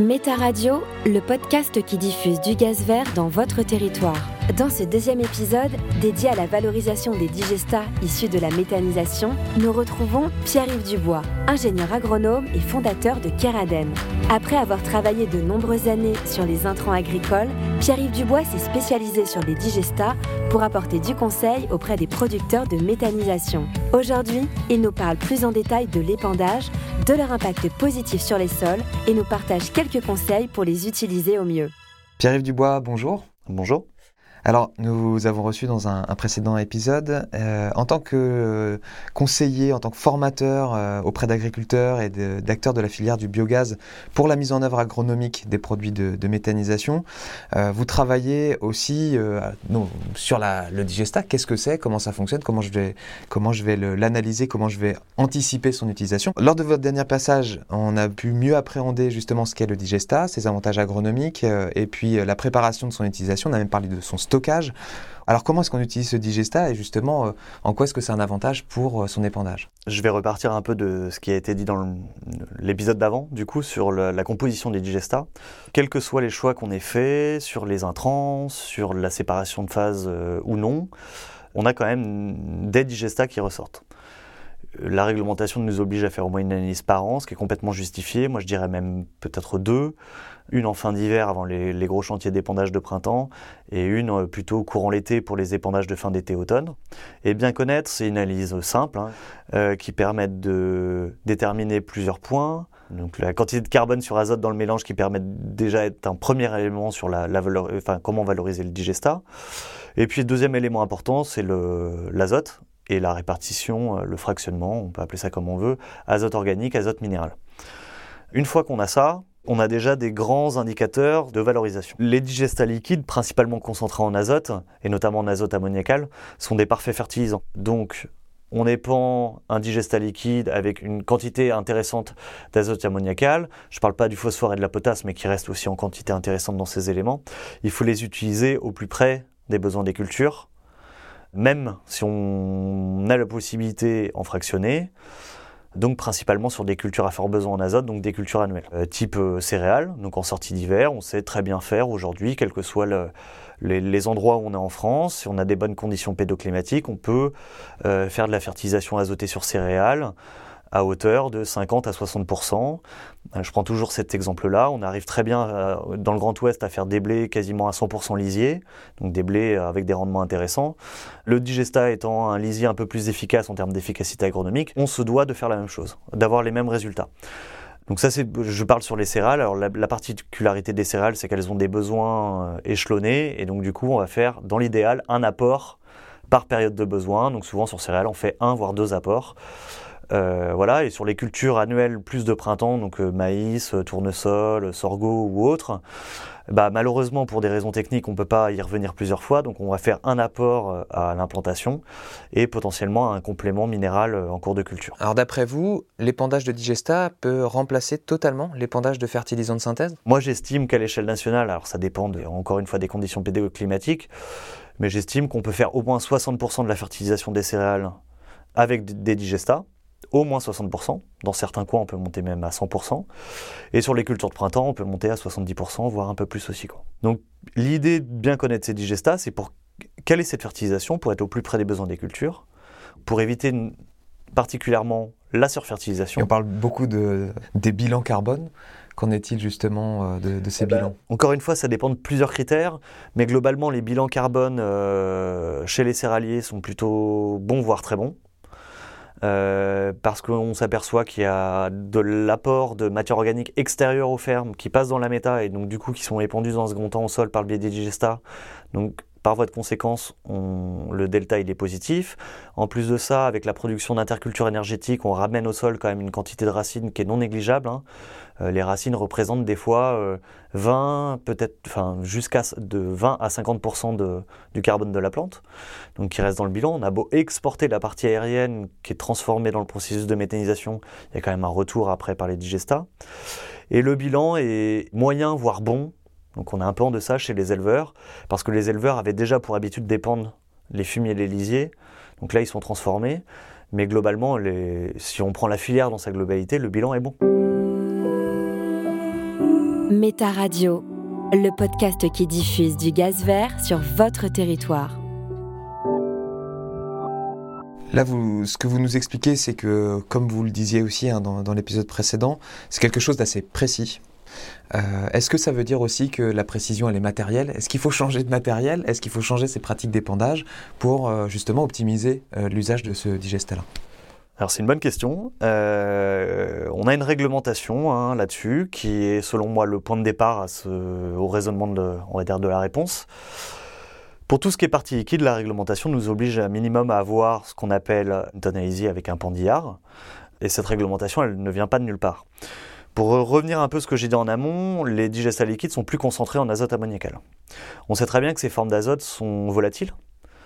Méta Radio, le podcast qui diffuse du gaz vert dans votre territoire. Dans ce deuxième épisode, dédié à la valorisation des digestats issus de la méthanisation, nous retrouvons Pierre-Yves Dubois, ingénieur agronome et fondateur de Keraden. Après avoir travaillé de nombreuses années sur les intrants agricoles, Pierre-Yves Dubois s'est spécialisé sur les digestats pour apporter du conseil auprès des producteurs de méthanisation. Aujourd'hui, il nous parle plus en détail de l'épandage, de leur impact positif sur les sols et nous partage quelques conseils pour les utiliser au mieux. Pierre-Yves Dubois, bonjour. Bonjour. Alors, nous avons reçu dans un, précédent épisode, euh, en tant que euh, conseiller, en tant que formateur euh, auprès d'agriculteurs et d'acteurs de, la filière du biogaz pour la mise en œuvre agronomique des produits de, méthanisation, vous travaillez aussi sur le digestat. Qu'est-ce que c'est? Comment ça fonctionne? Comment je vais, comment je vais l'analyser? Comment je vais anticiper son utilisation? Lors de votre dernier passage, on a pu mieux appréhender justement ce qu'est le digestat, ses avantages agronomiques et puis la préparation de son utilisation. On a même parlé de son stock alors comment est-ce qu'on utilise ce digesta et justement euh, en quoi est-ce que c'est un avantage pour euh, son épandage? Je vais repartir un peu de ce qui a été dit dans l'épisode d'avant, du coup, sur la composition des digestats. Quels que soient les choix qu'on ait faits sur les intrants, sur la séparation de phase euh, ou non, on a quand même des digestats qui ressortent. La réglementation nous oblige à faire au moins une analyse par an, ce qui est complètement justifié. Moi, je dirais même peut-être deux une en fin d'hiver avant les, gros chantiers d'épandage de printemps et une euh, plutôt courant l'été pour les épandages de fin d'été-automne. Et bien connaître, c'est une analyse simple hein, euh, qui permet de déterminer plusieurs points. Donc la quantité de carbone sur azote dans le mélange qui permet déjà d'être un premier élément sur la, enfin, comment valoriser le digestat. Et puis deuxième élément important, c'est l'azote et la répartition, euh, le fractionnement, on peut appeler ça comme on veut, azote organique, azote minéral. Une fois qu'on a ça, on a déjà des grands indicateurs de valorisation. Les digestats liquides, principalement concentrés en azote, et notamment en azote ammoniacal, sont des parfaits fertilisants. Donc, on épand un digestat liquide avec une quantité intéressante d'azote ammoniacal. Je ne parle pas du phosphore et de la potasse, mais qui restent aussi en quantité intéressante dans ces éléments. Il faut les utiliser au plus près des besoins des cultures, même si on a la possibilité en fractionner donc principalement sur des cultures à fort besoin en azote, donc des cultures annuelles. Euh, type euh, céréales, donc en sortie d'hiver, on sait très bien faire aujourd'hui, quels que soient les, endroits où on est en France, si on a des bonnes conditions pédoclimatiques, on peut euh, faire de la fertilisation azotée sur céréales à hauteur de 50 à 60% euh, Je prends toujours cet exemple-là. On arrive très bien euh, dans le Grand Ouest à faire des blés quasiment à 100% lisier, donc des blés avec des rendements intéressants. Le digesta étant un lisier un peu plus efficace en termes d'efficacité agronomique, on se doit de faire la même chose, d'avoir les mêmes résultats. Donc ça, c'est, je parle sur les céréales. Alors la, la particularité des céréales, c'est qu'elles ont des besoins euh, échelonnés, et donc du coup, on va faire, dans l'idéal, un apport par période de besoin. Donc souvent sur céréales, on fait un voire deux apports. Euh, voilà, et sur les cultures annuelles plus de printemps, donc euh, maïs, euh, tournesol, sorgho ou autres, bah, malheureusement pour des raisons techniques, on ne peut pas y revenir plusieurs fois, donc on va faire un apport à l'implantation et potentiellement un complément minéral en cours de culture. Alors d'après vous, l'épandage de digesta peut remplacer totalement l'épandage de fertilisants de synthèse? Moi j'estime qu'à l'échelle nationale, alors ça dépend encore une fois des conditions pédoclimatiques, mais j'estime qu'on peut faire au moins 60% de la fertilisation des céréales avec des digestats au moins 60%. Dans certains coins, on peut monter même à 100%. Et sur les cultures de printemps, on peut monter à 70%, voire un peu plus aussi. Quoi. Donc l'idée de bien connaître ces digestats, c'est pour quelle est cette fertilisation pour être au plus près des besoins des cultures, pour éviter particulièrement la surfertilisation. on parle beaucoup de, des bilans carbone. Qu'en est-il justement euh, de, ces eh ben, bilans? Encore une fois, ça dépend de plusieurs critères, mais globalement, les bilans carbone euh, chez les céréaliers sont plutôt bons, voire très bons. Euh, parce qu'on s'aperçoit qu'il y a de l'apport de matière organique extérieure aux fermes qui passe dans la méta et donc du coup qui sont épandues dans un second temps au sol par le biais des digestats. Donc par voie de conséquence, on, le delta il est positif. En plus de ça, avec la production d'interculture énergétique, on ramène au sol quand même une quantité de racines qui est non négligeable. Hein. Euh, les racines représentent des fois 20, euh, peut-être, enfin jusqu'à de 20 à 50% de, du carbone de la plante, donc qui reste dans le bilan. On a beau exporter la partie aérienne qui est transformée dans le processus de méthanisation, il y a quand même un retour après par les digestats. Et le bilan est moyen, voire bon. Donc on a un peu en deçà chez les éleveurs, parce que les éleveurs avaient déjà pour habitude d'épandre les fumiers et les lisiers. Donc là, ils sont transformés. Mais globalement, si on prend la filière dans sa globalité, le bilan est bon. Méta Radio, le podcast qui diffuse du gaz vert sur votre territoire. Là, vous, ce que vous nous expliquez, c'est que, comme vous le disiez aussi hein, dans, l'épisode précédent, c'est quelque chose d'assez précis. Euh, est-ce que ça veut dire aussi que la précision, elle est matérielle? Est-ce qu'il faut changer de matériel? Est-ce qu'il faut changer ses pratiques d'épandage pour euh, justement optimiser euh, l'usage de ce digestat-là alors c'est une bonne question. on a une réglementation hein, là-dessus qui est selon moi le point de départ à au raisonnement de, la réponse. Pour tout ce qui est partie liquide, la réglementation nous oblige un minimum à avoir ce qu'on appelle une tonalisie avec un pandillard. Et cette réglementation, elle ne vient pas de nulle part. Pour revenir un peu à ce que j'ai dit en amont, les digestats liquides sont plus concentrés en azote ammoniacal. On sait très bien que ces formes d'azote sont volatiles.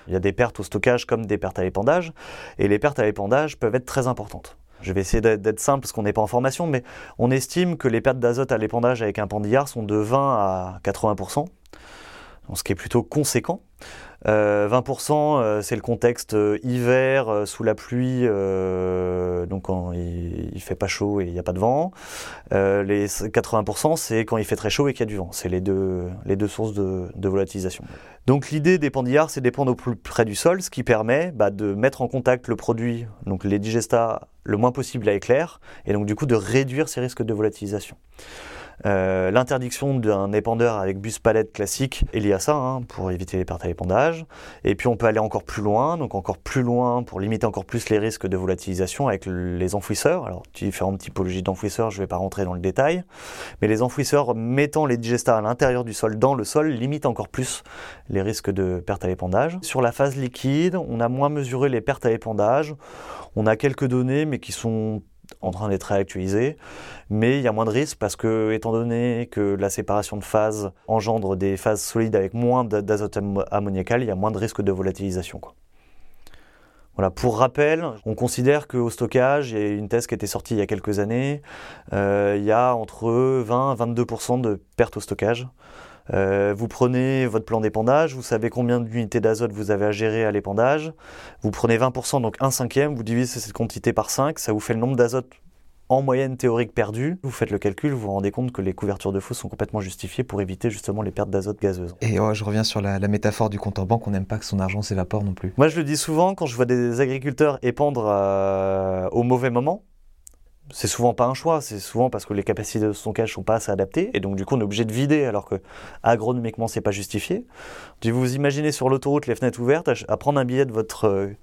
Il y a des pertes au stockage comme des pertes à l'épandage, et les pertes à l'épandage peuvent être très importantes. Je vais essayer d'être simple parce qu'on n'est pas en formation, mais on estime que les pertes d'azote à l'épandage avec un pandillard sont de 20 à 80%, ce qui est plutôt conséquent. 20%, euh, euh, c'est le contexte euh, hiver, sous la pluie, donc quand il, il, fait pas chaud et il n'y a pas de vent. les 80%, c'est quand il fait très chaud et qu'il y a du vent. C'est les deux, les deux sources de, de volatilisation. Donc l'idée des pandillards, c'est d'épandre au plus près du sol, ce qui permet bah, de mettre en contact le produit, donc les digestats, le moins possible à éclair, et donc du coup de réduire ces risques de volatilisation. Euh, l'interdiction d'un épandeur avec bus palette classique est liée à ça, hein, pour éviter les pertes à l'épandage. Et puis on peut aller encore plus loin, donc encore plus loin pour limiter encore plus les risques de volatilisation avec les enfouisseurs. Alors différentes typologies d'enfouisseurs, je ne vais pas rentrer dans le détail, mais les enfouisseurs mettant les digestats à l'intérieur du sol, dans le sol, limitent encore plus les risques de pertes à l'épandage. Sur la phase liquide, on a moins mesuré les pertes à l'épandage. On a quelques données, mais qui sont en train d'être réactualisé, mais il y a moins de risques parce que, étant donné que la séparation de phases engendre des phases solides avec moins d'azote ammoniacal, il y a moins de risques de volatilisation. Voilà, pour rappel, on considère qu'au stockage, il y a une thèse qui été sortie il y a quelques années, euh, il y a entre 20 et 22% de pertes au stockage. Euh, vous prenez votre plan d'épandage, vous savez combien d'unités d'azote vous avez à gérer à l'épandage. Vous prenez 20%, donc un cinquième, vous divisez cette quantité par 5, ça vous fait le nombre d'azote en moyenne théorique perdu. Vous faites le calcul, vous vous rendez compte que les couvertures de faux sont complètement justifiées pour éviter justement les pertes d'azote gazeuse. Et je reviens sur la, métaphore du compte en banque, on n'aime pas que son argent s'évapore non plus. Moi je le dis souvent quand je vois des agriculteurs épandre euh, au mauvais moment, c'est souvent pas un choix, c'est souvent parce que les capacités de stockage sont pas assez adaptées et donc du coup on est obligé de vider alors que agronomiquement c'est pas justifié. Vous vous imaginez sur l'autoroute les fenêtres ouvertes à, prendre un billet de votre euh,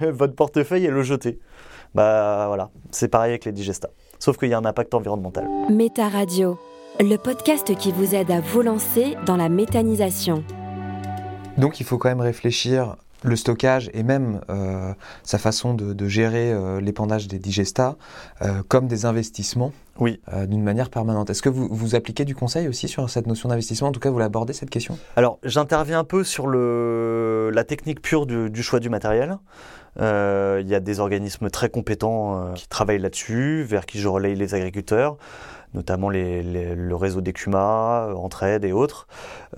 votre portefeuille et le jeter. Bah voilà, c'est pareil avec les digestats. Sauf qu'il y a un impact environnemental. Méta Radio, le podcast qui vous aide à vous lancer dans la méthanisation. Donc il faut quand même réfléchir le stockage et même euh, sa façon de, gérer euh, l'épandage des digestats euh, comme des investissements oui. d'une manière permanente. Est-ce que vous, vous appliquez du conseil aussi sur cette notion d'investissement? En tout cas, vous l'abordez cette question? Alors, j'interviens un peu sur le, la technique pure du, choix du matériel. Il y a des organismes très compétents qui travaillent là-dessus, vers qui je relaye les agriculteurs notamment le réseau d'Ecuma, euh, Entraide et autres,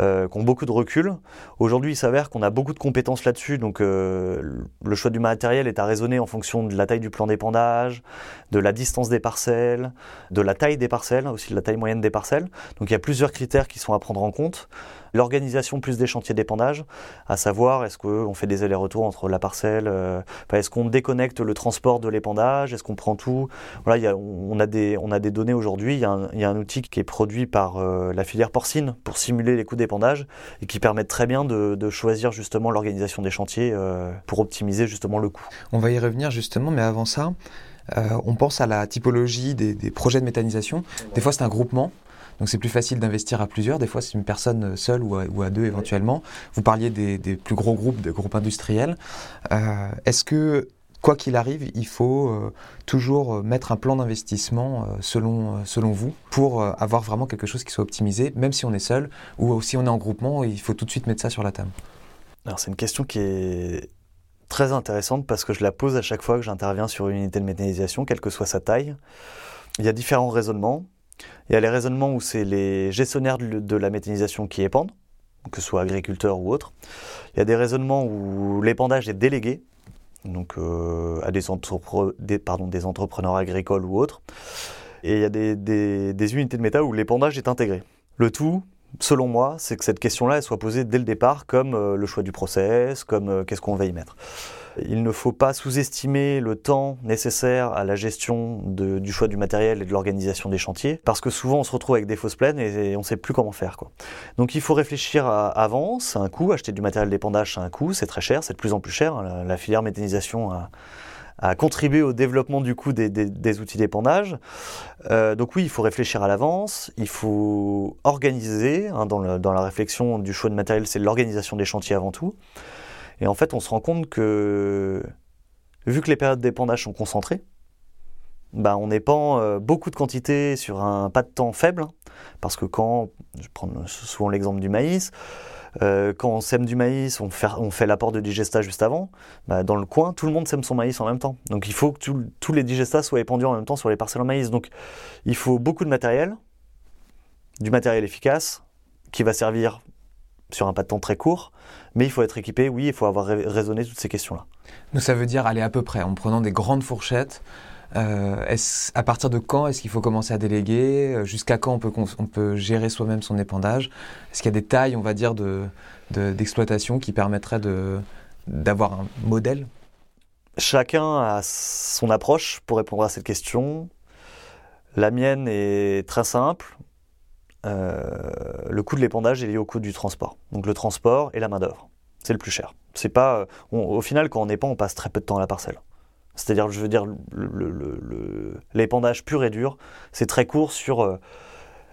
euh, qui ont beaucoup de recul. Aujourd'hui, il s'avère qu'on a beaucoup de compétences là-dessus, donc euh, le choix du matériel est à raisonner en fonction de la taille du plan d'épandage, de la distance des parcelles, de la taille des parcelles, aussi de la taille moyenne des parcelles. Donc il y a plusieurs critères qui sont à prendre en compte l'organisation plus des chantiers d'épandage, à savoir est-ce qu'on fait des allers-retours entre la parcelle, euh, est-ce qu'on déconnecte le transport de l'épandage, est-ce qu'on prend tout? Voilà, on, a des, on a des données aujourd'hui, il, y, a un outil qui est produit par euh, la filière porcine pour simuler les coûts d'épandage et qui permet très bien de, choisir justement l'organisation des chantiers euh, pour optimiser justement le coût. On va y revenir justement, mais avant ça, on pense à la typologie des, des projets de méthanisation. Des fois, c'est un groupement. Donc c'est plus facile d'investir à plusieurs. Des fois, c'est une personne seule ou à, deux éventuellement. Vous parliez des, plus gros groupes, des groupes industriels. Euh, est-ce que quoi qu'il arrive, il faut euh, toujours mettre un plan d'investissement selon, selon vous pour avoir vraiment quelque chose qui soit optimisé, même si on est seul ou si on est en groupement, il faut tout de suite mettre ça sur la table? Alors c'est une question qui est très intéressante parce que je la pose à chaque fois que j'interviens sur une unité de méthanisation, quelle que soit sa taille. Il y a différents raisonnements. Il y a les raisonnements où c'est les gestionnaires de la méthanisation qui épandent, que ce soit agriculteurs ou autres. Il y a des raisonnements où l'épandage est délégué, donc euh, à des, entrepreneurs agricoles ou autres. Et il y a des, des unités de méta où l'épandage est intégré. Le tout, selon moi, c'est que cette question-là soit posée dès le départ comme euh, le choix du process, comme euh, qu'est-ce qu'on va y mettre. Il ne faut pas sous-estimer le temps nécessaire à la gestion du choix du matériel et de l'organisation des chantiers, parce que souvent on se retrouve avec des fausses plaines et, on ne sait plus comment faire. Donc il faut réfléchir avant, c'est un coût, acheter du matériel d'épandage c'est un coût, c'est très cher, c'est de plus en plus cher. La, la filière méthanisation a, à contribuer au développement du coup des, outils d'épandage. Euh, donc oui, il faut réfléchir à l'avance, il faut organiser, hein, dans, la réflexion du choix de matériel, c'est l'organisation des chantiers avant tout. Et en fait, on se rend compte que, vu que les périodes d'épandage sont concentrées, bah, on épand euh, beaucoup de quantités sur un pas de temps faible, hein. parce que quand, je prends souvent l'exemple du maïs, euh, quand on sème du maïs, on fait, l'apport de digestat juste avant. Bah, dans le coin, tout le monde sème son maïs en même temps. Donc il faut que tous les digestats soient épandus en même temps sur les parcelles en maïs. Donc il faut beaucoup de matériel, du matériel efficace, qui va servir sur un pas de temps très court, mais il faut être équipé, oui, il faut avoir raisonné toutes ces questions-là. Donc ça veut dire aller à peu près, en prenant des grandes fourchettes, euh, à partir de quand est-ce qu'il faut commencer à déléguer euh, Jusqu'à quand on peut, on peut gérer soi-même son épandage? Est-ce qu'il y a des tailles, on va dire, d'exploitation de, qui permettraient d'avoir un modèle? Chacun a son approche pour répondre à cette question. La mienne est très simple. Euh, le coût de l'épandage est lié au coût du transport. Donc le transport et la main-d'œuvre. C'est le plus cher. C'est pas, au final, quand on épand, on passe très peu de temps à la parcelle. C'est-à-dire, je veux dire, l'épandage pur et dur, c'est très court sur euh,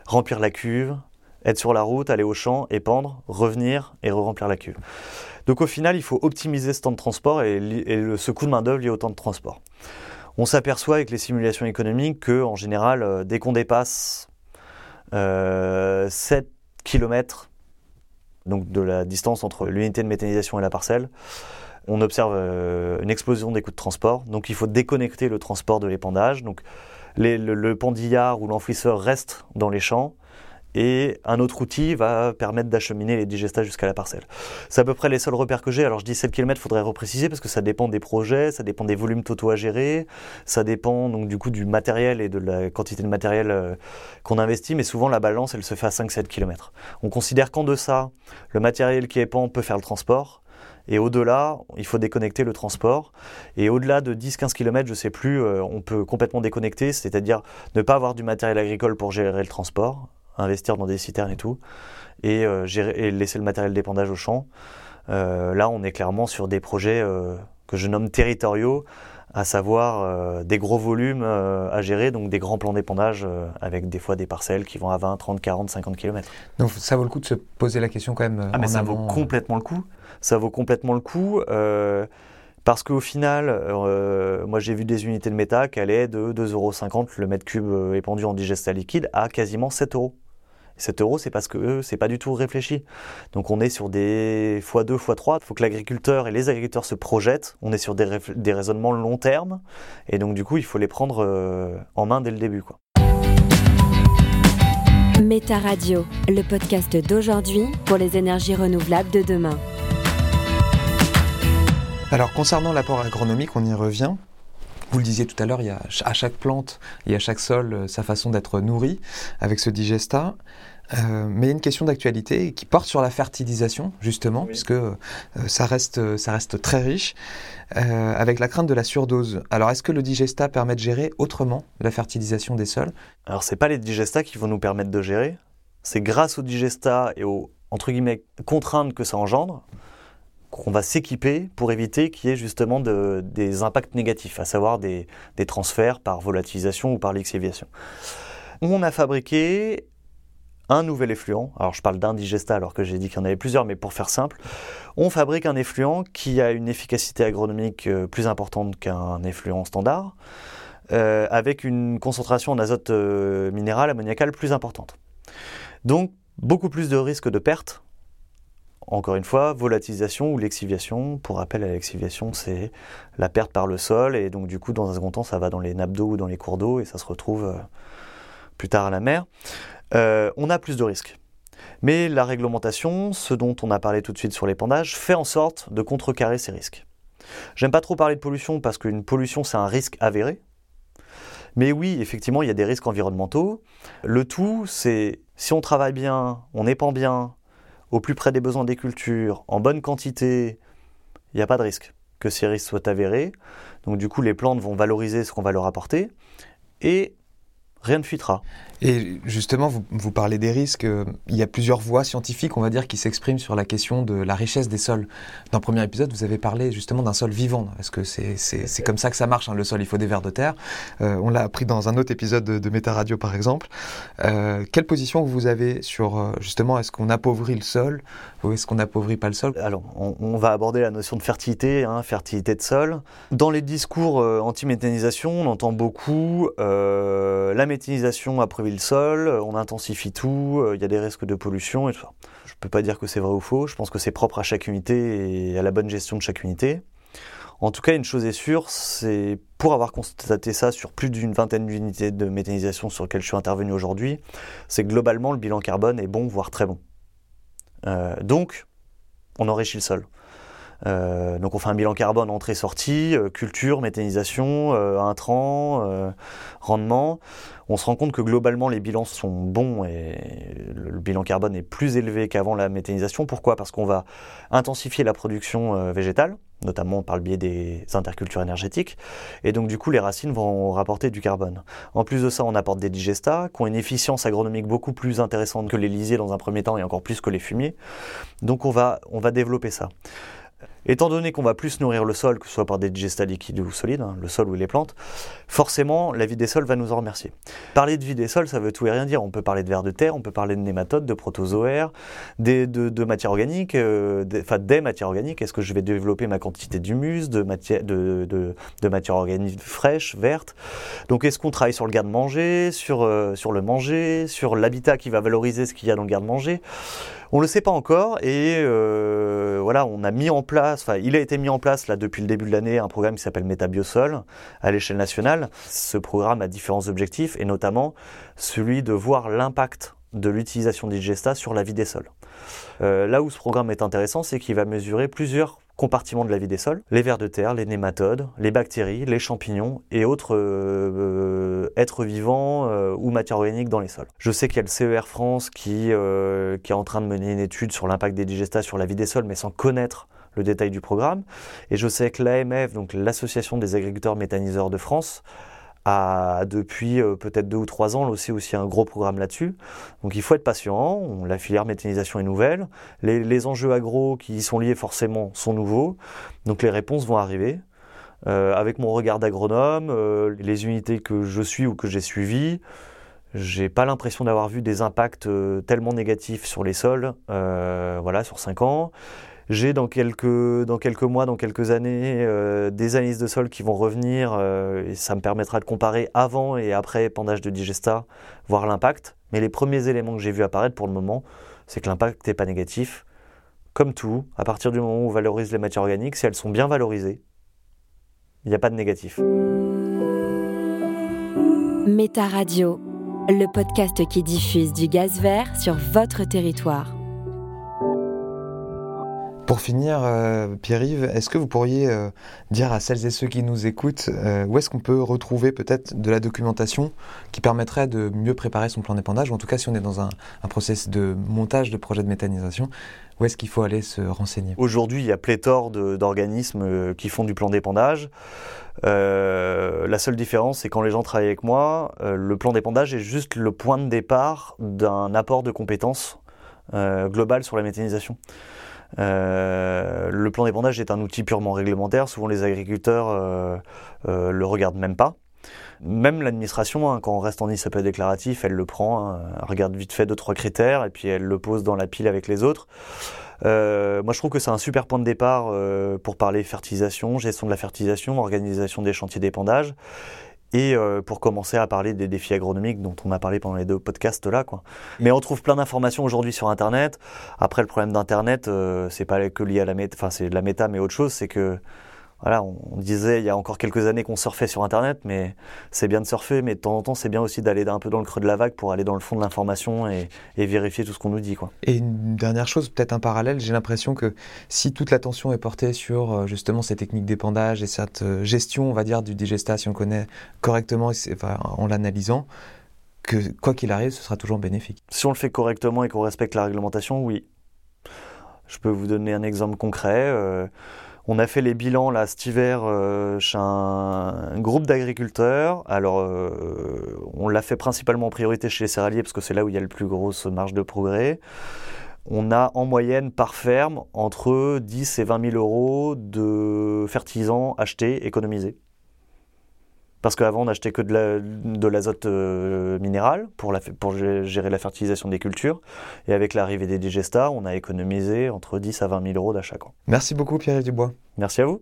remplir la cuve, être sur la route, aller au champ, épandre, revenir et re-remplir la cuve. Donc au final, il faut optimiser ce temps de transport et, ce coût de main-d'œuvre lié au temps de transport. On s'aperçoit avec les simulations économiques que, en général, euh, dès qu'on dépasse 7 euh, km donc de la distance entre l'unité de méthanisation et la parcelle, on observe euh, une explosion des coûts de transport. Donc il faut déconnecter le transport de l'épandage. Donc le, pendillard ou l'enfouisseur reste dans les champs et un autre outil va permettre d'acheminer les digestats jusqu'à la parcelle. C'est à peu près les seuls repères que j'ai. Alors je dis 7 km, il faudrait repréciser parce que ça dépend des projets, ça dépend des volumes totaux à gérer, ça dépend donc du coup du matériel et de la quantité de matériel euh, qu'on investit, mais souvent la balance elle se fait à 5-7 km. On considère qu'en deçà, le matériel qui est épand peut faire le transport, et au-delà, il faut déconnecter le transport. Et au-delà de 10-15 km, je ne sais plus, euh, on peut complètement déconnecter, c'est-à-dire ne pas avoir du matériel agricole pour gérer le transport, investir dans des citernes et tout, et, euh, laisser le matériel d'épandage au champ. Euh, là, on est clairement sur des projets que je nomme territoriaux, à savoir des gros volumes à gérer, donc des grands plans d'épandage avec des fois des parcelles qui vont à 20, 30, 40, 50 km. Donc ça vaut le coup de se poser la question quand même. Ah, mais ça vaut complètement le coup ça vaut complètement le coup. Euh, parce qu'au final, euh, moi j'ai vu des unités de méta qui allaient de 2,50 euros le mètre cube euh, épandu en digestat liquide à quasiment 7 euros. 7 euros, c'est parce que c'est pas du tout réfléchi. Donc on est sur des x2, x3. Il faut que l'agriculteur et les agriculteurs se projettent. On est sur des, des, raisonnements long terme. Et donc du coup, il faut les prendre en main dès le début. Quoi. Méta Radio, le podcast d'aujourd'hui pour les énergies renouvelables de demain. Alors concernant l'apport agronomique, on y revient. Vous le disiez tout à l'heure, il y a à chaque plante et à chaque sol euh, sa façon d'être nourrie avec ce digestat. Euh, mais il y a une question d'actualité qui porte sur la fertilisation, justement, puisque euh, ça, reste, ça reste très riche, avec la crainte de la surdose. Alors, est-ce que le digestat permet de gérer autrement la fertilisation des sols? Alors, ce n'est pas les digestats qui vont nous permettre de gérer, c'est grâce au digestat et aux, entre guillemets, contraintes que ça engendre, qu'on va s'équiper pour éviter qu'il y ait justement des impacts négatifs, à savoir des, transferts par volatilisation ou par lixiviation. On a fabriqué un nouvel effluent. Alors je parle d'un digesta alors que j'ai dit qu'il y en avait plusieurs, mais pour faire simple, on fabrique un effluent qui a une efficacité agronomique euh, plus importante qu'un effluent standard, euh, avec une concentration en azote euh, minéral ammoniacal plus importante. Donc beaucoup plus de risques de perte. Encore une fois, volatilisation ou lexiviation. Pour rappel, la lexiviation, c'est la perte par le sol, et donc du coup, dans un second temps, ça va dans les nappes d'eau ou dans les cours d'eau, et ça se retrouve plus tard à la mer. on a plus de risques. Mais la réglementation, ce dont on a parlé tout de suite sur l'épandage, fait en sorte de contrecarrer ces risques. J'aime pas trop parler de pollution parce qu'une pollution c'est un risque avéré. Mais oui, effectivement, il y a des risques environnementaux. Le tout, c'est si on travaille bien, on épand bien, au plus près des besoins des cultures, en bonne quantité, il n'y a pas de risque que ces risques soient avérés. Donc du coup, les plantes vont valoriser ce qu'on va leur apporter. Et rien ne fuitera. Et justement, vous, parlez des risques. Euh, il y a plusieurs voies scientifiques, on va dire, qui s'expriment sur la question de la richesse des sols. Dans le premier épisode, vous avez parlé justement d'un sol vivant. Est-ce que c'est comme ça que ça marche hein, Le sol, il faut des vers de terre? Euh, on l'a appris dans un autre épisode de, de Méta Radio, par exemple. Euh, quelle position vous avez sur justement est-ce qu'on appauvrit le sol ou est-ce qu'on n'appauvrit pas le sol? Alors, on, va aborder la notion de fertilité, hein, fertilité de sol. Dans les discours anti-méthanisation, on entend beaucoup la méthanisation a le sol, on intensifie tout, euh, il y a des risques de pollution et tout ça. Je ne peux pas dire que c'est vrai ou faux, je pense que c'est propre à chaque unité et à la bonne gestion de chaque unité. En tout cas, une chose est sûre, c'est pour avoir constaté ça sur plus d'une vingtaine d'unités de méthanisation sur lesquelles je suis intervenu aujourd'hui, c'est que globalement le bilan carbone est bon, voire très bon. Euh, donc, on enrichit le sol. Euh, donc on fait un bilan carbone entrée-sortie, euh, culture, méthanisation, euh, intrants, rendement. On se rend compte que globalement les bilans sont bons et le bilan carbone est plus élevé qu'avant la méthanisation. Pourquoi? Parce qu'on va intensifier la production végétale, notamment par le biais des intercultures énergétiques. Et donc du coup les racines vont rapporter du carbone. En plus de ça, on apporte des digestats qui ont une efficience agronomique beaucoup plus intéressante que les lisiers dans un premier temps et encore plus que les fumiers. Donc on va, on va développer ça. Étant donné qu'on va plus nourrir le sol, que ce soit par des digestats liquides ou solides, hein, le sol ou les plantes, forcément, la vie des sols va nous en remercier. Parler de vie des sols, ça veut tout et rien dire. On peut parler de vers de terre, on peut parler de nématodes, de protozoaires, des, de, matières organiques, euh, enfin des, matières organiques. Est-ce que je vais développer ma quantité d'humus, de, matière, de, de, matières organiques fraîches, vertes? Donc, est-ce qu'on travaille sur le garde-manger, sur, euh, sur le manger, sur l'habitat qui va valoriser ce qu'il y a dans le garde-manger? On le sait pas encore et euh, voilà, on a mis en place, enfin, il a été mis en place là depuis le début de l'année un programme qui s'appelle Métabiosol à l'échelle nationale. Ce programme a différents objectifs et notamment celui de voir l'impact de l'utilisation d'Igesta sur la vie des sols. Euh, là où ce programme est intéressant, c'est qu'il va mesurer plusieurs compartiments de la vie des sols, les vers de terre, les nématodes, les bactéries, les champignons et autres euh, êtres vivants euh, ou matières organiques dans les sols. Je sais qu'il y a le CER France qui, euh, qui est en train de mener une étude sur l'impact des digestats sur la vie des sols, mais sans connaître le détail du programme. Et je sais que l'AMF, donc l'Association des agriculteurs méthaniseurs de France, depuis euh, peut-être deux ou trois ans aussi, aussi un gros programme là-dessus. Donc il faut être patient, la filière méthanisation est nouvelle, les, enjeux agro qui y sont liés forcément sont nouveaux, donc les réponses vont arriver. Euh, avec mon regard d'agronome, euh, les unités que je suis ou que j'ai suivies, j'ai pas l'impression d'avoir vu des impacts tellement négatifs sur les sols, voilà, sur cinq ans. J'ai dans quelques, dans quelques mois, dans quelques années, euh, des analyses de sol qui vont revenir euh, et ça me permettra de comparer avant et après épandage de digesta, voir l'impact. Mais les premiers éléments que j'ai vus apparaître pour le moment, c'est que l'impact n'est pas négatif. Comme tout, à partir du moment où on valorise les matières organiques, si elles sont bien valorisées, il n'y a pas de négatif. Méta Radio, le podcast qui diffuse du gaz vert sur votre territoire. Pour finir, euh, Pierre-Yves, est-ce que vous pourriez euh, dire à celles et ceux qui nous écoutent euh, où est-ce qu'on peut retrouver peut-être de la documentation qui permettrait de mieux préparer son plan d'épandage, ou en tout cas si on est dans un, un process de montage de projet de méthanisation, où est-ce qu'il faut aller se renseigner? Aujourd'hui, il y a pléthore d'organismes qui font du plan d'épandage. la seule différence, c'est quand les gens travaillent avec moi, le plan d'épandage est juste le point de départ d'un apport de compétences global sur la méthanisation. Euh, le plan d'épandage est un outil purement réglementaire. Souvent, les agriculteurs euh, euh, le regardent même pas. Même l'administration, hein, quand on reste en ICP déclaratif, elle le prend, hein, elle regarde vite fait deux, trois critères, et puis elle le pose dans la pile avec les autres. Moi, je trouve que c'est un super point de départ pour parler fertilisation, gestion de la fertilisation, organisation des chantiers d'épandage, et euh, pour commencer à parler des défis agronomiques dont on a parlé pendant les deux podcasts là. Quoi. Mais on trouve plein d'informations aujourd'hui sur Internet. Après, le problème d'Internet, c'est pas que lié à la méta, enfin c'est la méta, mais autre chose, c'est que voilà, on, disait il y a encore quelques années qu'on surfait sur Internet, mais c'est bien de surfer, mais de temps en temps, c'est bien aussi d'aller un peu dans le creux de la vague pour aller dans le fond de l'information et, vérifier tout ce qu'on nous dit. Quoi. Et une dernière chose, peut-être un parallèle, j'ai l'impression que si toute l'attention est portée sur euh, justement ces techniques d'épandage et cette euh, gestion, on va dire, du digesta, si on connaît correctement en l'analysant, que quoi qu'il arrive, ce sera toujours bénéfique. Si on le fait correctement et qu'on respecte la réglementation, oui. Je peux vous donner un exemple concret. Euh, on a fait les bilans là cet hiver euh, chez un, groupe d'agriculteurs. Alors, euh, on l'a fait principalement en priorité chez les céréaliers parce que c'est là où il y a le plus grosse marge de progrès. On a en moyenne par ferme entre 10 et 20 000 euros de fertilisants achetés, économisés. Parce qu'avant, on n'achetait que de l'azote euh, minéral pour, gérer la fertilisation des cultures. Et avec l'arrivée des digestats, on a économisé entre 10 à 20 000 euros d'achat. Merci beaucoup, Pierre Dubois. Merci à vous.